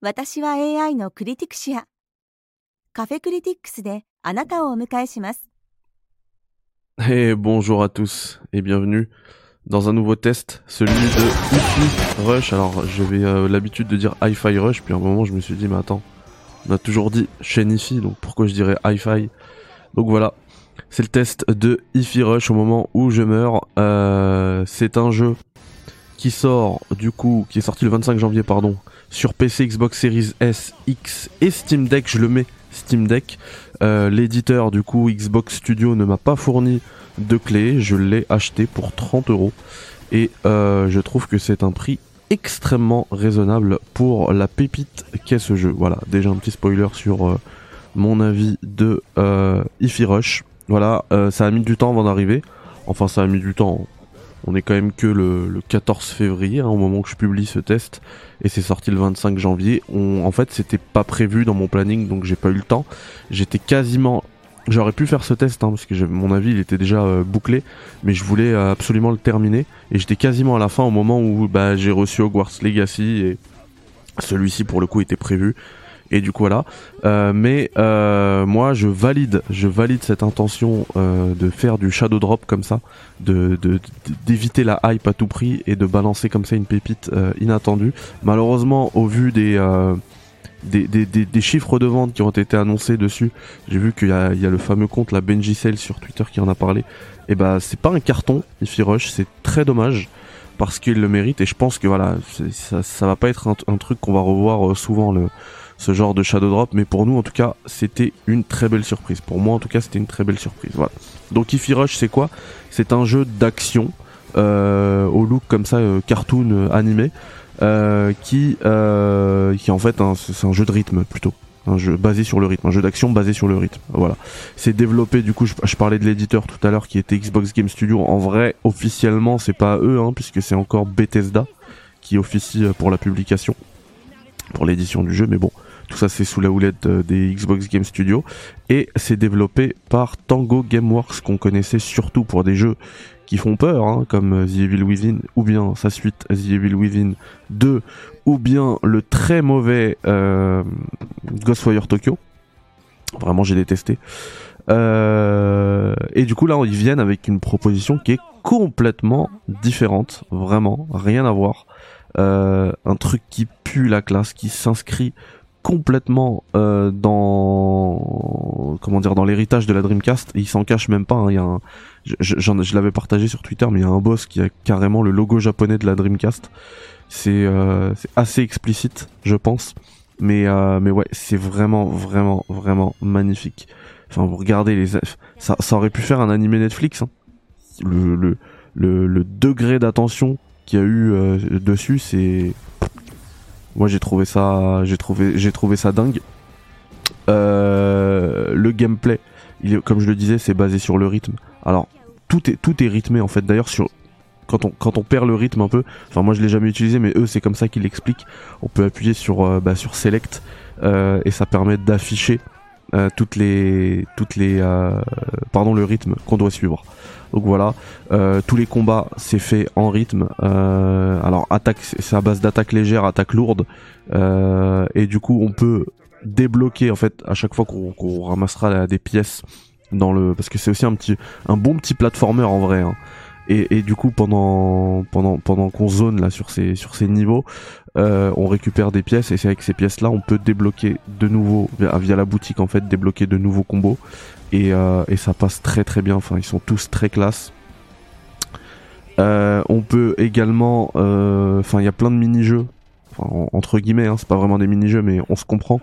私は AI のクリティクシア。カフェクリティックスであなたをお迎えします。 Et bonjour à tous et bienvenue dans un nouveau test, celui de Hi-Fi Rush. Alors j'avais euh, l'habitude de dire Hi-Fi Rush, puis à un moment je me suis dit mais attends, on a toujours dit chaîne Hi-Fi, donc pourquoi je dirais Hi-Fi Donc voilà, c'est le test de Hi-Fi Rush au moment où je meurs. Euh, c'est un jeu qui sort du coup, qui est sorti le 25 janvier pardon, sur PC, Xbox Series S, X et Steam Deck. Je le mets Steam Deck. Euh, L'éditeur du coup Xbox Studio ne m'a pas fourni de clé, je l'ai acheté pour 30 euros et euh, je trouve que c'est un prix extrêmement raisonnable pour la pépite qu'est ce jeu. Voilà, déjà un petit spoiler sur euh, mon avis de Ify Rush. Voilà, ça a mis du temps avant d'arriver. Enfin, ça a mis du temps. On est quand même que le, le 14 février hein, au moment où je publie ce test et c'est sorti le 25 janvier. On, en fait, c'était pas prévu dans mon planning donc j'ai pas eu le temps. J'étais quasiment J'aurais pu faire ce test hein, parce que mon avis il était déjà euh, bouclé, mais je voulais euh, absolument le terminer et j'étais quasiment à la fin au moment où bah, j'ai reçu Hogwarts Legacy et celui-ci pour le coup était prévu et du coup voilà. Euh, mais euh, moi je valide, je valide cette intention euh, de faire du shadow drop comme ça, d'éviter la hype à tout prix et de balancer comme ça une pépite inattendue. Malheureusement au vu des chiffres de vente qui ont été annoncés dessus. J'ai vu qu'il y a, le fameux compte, la Benji Sale sur Twitter qui en a parlé. Et bah, c'est pas un carton, Ify Rush, c'est très dommage parce qu'il le mérite et je pense que voilà, ça, va pas être un, truc qu'on va revoir euh, souvent ce genre de shadow drop, mais pour nous en tout cas, c'était une très belle surprise. Pour moi en tout cas, c'était une très belle surprise. Voilà. Donc Ify Rush, c'est quoi? C'est un jeu d'action euh, au look comme ça, euh, cartoon animé qui qui en fait un- c'est un jeu de rythme plutôt un jeu basé sur le rythme un jeu d'action basé sur le rythme voilà. C'est développé du coup je, parlais de l'éditeur tout à l'heure qui était Xbox Game Studio. En vrai officiellement c'est pas eux hein, puisque c'est encore Bethesda qui officie euh, pour la publication pour l'édition du jeu mais bon tout ça c'est sous la houlette euh, des Xbox Game Studio. Et c'est développé par Tango Gameworks qu'on connaissait surtout pour des jeux qui font peur, hein, comme The Evil Within, ou bien sa suite The Evil Within 2, ou bien le très mauvais euh, Ghostwire Tokyo. Vraiment, j'ai détesté. Euh, et du coup, là, ils viennent avec une proposition qui est complètement différente, vraiment, rien à voir. Euh, un truc qui pue la classe, qui s'inscrit complètement euh, dans comment dire dans l'héritage de la Dreamcast. Il s'en cache même pas. hein, Il y a un, je, je- l'avais partagé sur Twitter, mais il y a un boss qui a carrément le logo japonais de la Dreamcast. C'est euh, assez explicite, je pense. Mais euh, mais ouais, c'est vraiment vraiment vraiment magnifique. Enfin, vous regardez les, ça, ça aurait pu faire un animé Netflix. hein. Le, le le le degré d'attention qu'il y a eu euh, dessus, c'est moi j'ai trouvé ça j'ai trouvé j'ai trouvé ça dingue. Euh, le gameplay, comme je le disais, c'est basé sur le rythme. Alors tout est tout est rythmé en fait. D'ailleurs sur quand on quand on perd le rythme un peu, enfin moi je l'ai jamais utilisé, mais eux c'est comme ça qu'ils l'expliquent. On peut appuyer sur euh, bah, sur select euh, et ça permet d'afficher toutes les toutes les pardon le rythme qu'on doit suivre. Donc voilà, euh, tous les combats c'est fait en rythme. Euh, alors attaque c'est à base d'attaque légère, attaque lourde, euh, et du coup on peut débloquer en fait à chaque fois qu'on ramassera des pièces dans le parce que c'est aussi un petit un bon petit platformer en vrai. hein. Et, et du coup pendant pendant pendant qu'on zone là sur ces sur ces niveaux, euh, on récupère des pièces et c'est avec ces pièces là on peut débloquer de nouveaux via, la boutique en fait débloquer de nouveaux combos et, euh, et ça passe très très bien. Enfin ils sont tous très classe. Euh, on peut également, euh, enfin il y a plein de mini-jeux, enfin, en- entre guillemets, hein, c'est pas vraiment des mini-jeux mais on se comprend,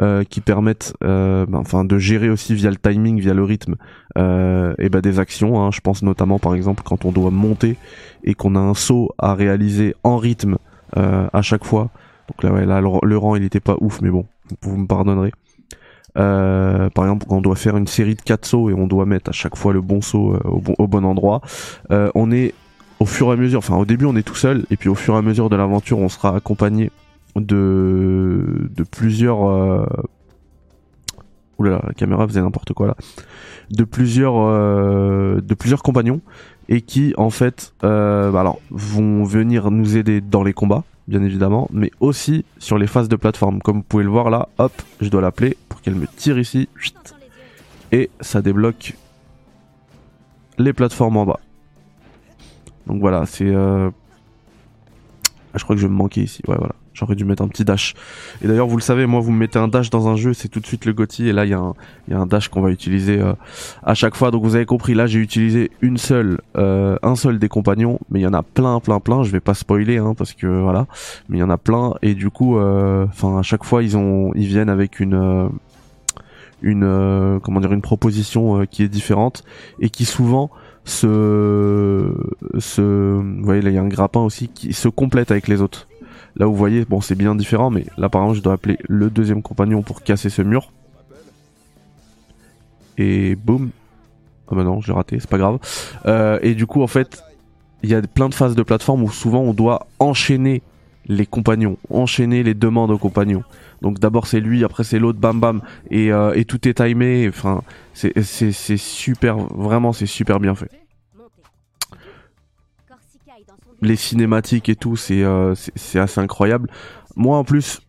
euh, qui permettent, euh, ben, enfin de gérer aussi via le timing, via le rythme, euh, et ben des actions. hein. je pense notamment par exemple quand on doit monter et qu'on a un saut à réaliser en rythme à chaque fois. Donc là, ouais, là le, rang il était pas ouf, mais bon, vous me pardonnerez. Par exemple, quand on doit faire une série de 4 sauts et on doit mettre à chaque fois le bon saut au, bon, endroit, on est au fur et à mesure, enfin au début on est tout seul et puis au fur et à mesure de l'aventure on sera accompagné de, de plusieurs... Euh... Oulala, la caméra faisait n'importe quoi là. De plusieurs, euh, de plusieurs compagnons et qui en fait euh, bah alors vont venir nous aider dans les combats bien évidemment, mais aussi sur les phases de plateforme. Comme vous pouvez le voir là, hop, je dois l'appeler pour qu'elle me tire ici, et ça débloque les plateformes en bas. Donc voilà, c'est... Euh... Je crois que je vais me manquer ici, ouais voilà. J'aurais dû mettre un petit dash. Et d'ailleurs, vous le savez, moi, vous me mettez un dash dans un jeu, c'est tout de suite le GOTY. Et là, il y, a un dash qu'on va utiliser euh, à chaque fois. Donc, vous avez compris, là, j'ai utilisé une seule, euh, un seul des compagnons. Mais il y en a plein, plein, plein. Je vais pas spoiler, hein, parce que voilà. Mais il y en a plein. Et du coup, euh, enfin, à chaque fois, ils ont, ils viennent avec une, une, comment dire, une proposition qui est différente et qui souvent se, vous voyez, là, il y a un grappin aussi qui se complète avec les autres. Là, vous voyez, bon, c'est bien différent, mais là, par exemple, je dois appeler le deuxième compagnon pour casser ce mur. Et boum. Ah bah non, j'ai raté, c'est pas grave. Euh, et du coup, en fait, il y a plein de phases de plateforme où souvent on doit enchaîner les compagnons, enchaîner les demandes aux compagnons. Donc d'abord c'est lui, après c'est l'autre, bam bam, et, euh, et tout est timé. Enfin, c'est super, vraiment c'est super bien fait les cinématiques et tout, euh, c'est assez incroyable. Moi en plus,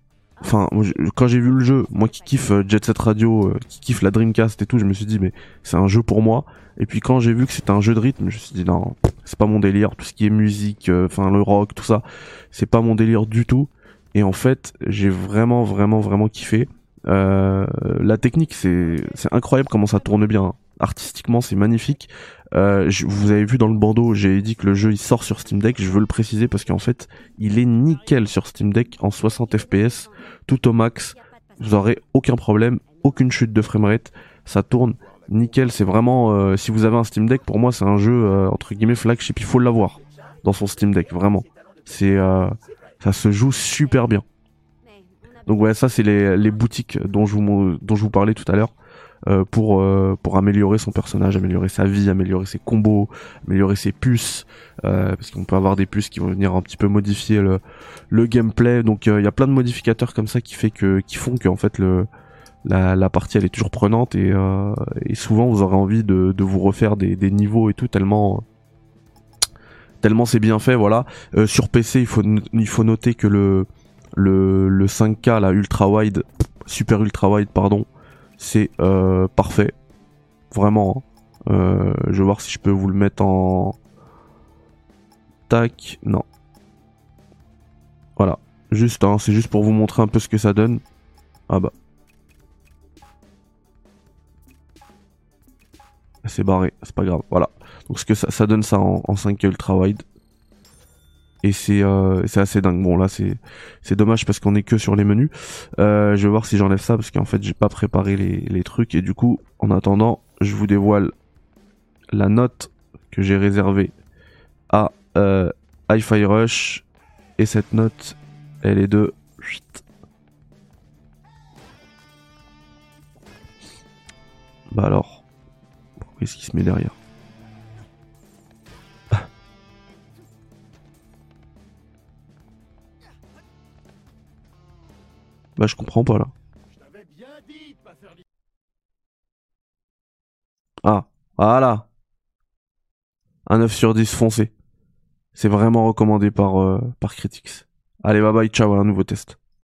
enfin quand j'ai vu le jeu, moi qui kiffe euh, Jet Set Radio, euh, qui kiffe la Dreamcast et tout, je me suis dit mais c'est un jeu pour moi. Et puis quand j'ai vu que c'était un jeu de rythme, je me suis dit non, c'est pas mon délire, tout ce qui est musique, enfin le rock, tout ça, c'est pas mon délire du tout. Et en fait, j'ai vraiment vraiment vraiment kiffé. la technique, c'est incroyable comment ça tourne bien. Artistiquement, c'est magnifique. Euh, vous avez vu dans le bandeau, j'ai dit que le jeu il sort sur Steam Deck. Je veux le préciser parce qu'en fait, il est nickel sur Steam Deck en 60 FPS, tout au max. Vous aurez aucun problème, aucune chute de framerate. Ça tourne nickel. C'est vraiment, euh, si vous avez un Steam Deck, pour moi, c'est un jeu euh, entre guillemets flagship. Il faut l'avoir dans son Steam Deck, vraiment. C'est, ça se joue super bien. Donc ouais, ça c'est les, les boutiques dont je vous dont je vous parlais tout à l'heure. Euh, pour euh, pour améliorer son personnage, améliorer sa vie, améliorer ses combos, améliorer ses puces, euh, parce qu'on peut avoir des puces qui vont venir un petit peu modifier le le gameplay. Donc il y a plein de modificateurs comme ça qui fait que qui font que en fait le la, la partie elle est toujours prenante et, et souvent vous aurez envie de, de vous refaire des, des niveaux et tout tellement tellement c'est bien fait voilà sur PC il faut il faut noter que le le, le 5K la ultra wide super ultra wide pardon c'est euh, parfait. Vraiment. Hein. Euh, je vais voir si je peux vous le mettre en... Tac, non. Voilà. Juste, hein, c'est juste pour vous montrer un peu ce que ça donne. Ah bah. C'est barré, c'est pas grave. Voilà. Donc ce que ça, donne ça en, en 5 ultra wide et c'est euh, c'est assez dingue. Bon là c'est c'est dommage parce qu'on est que sur les menus. Euh, je vais voir si j'enlève ça parce qu'en fait j'ai pas préparé les, les trucs et du coup en attendant je vous dévoile la note que j'ai réservée à euh, Hi-Fi Rush et cette note elle est de bah alors pourquoi est-ce qu'il se met derrière? Bah je comprends pas là. Ah, voilà. Un 9 sur 10 foncé. C'est vraiment recommandé par, euh, par Critics. Allez, bye bye, ciao, à un nouveau test.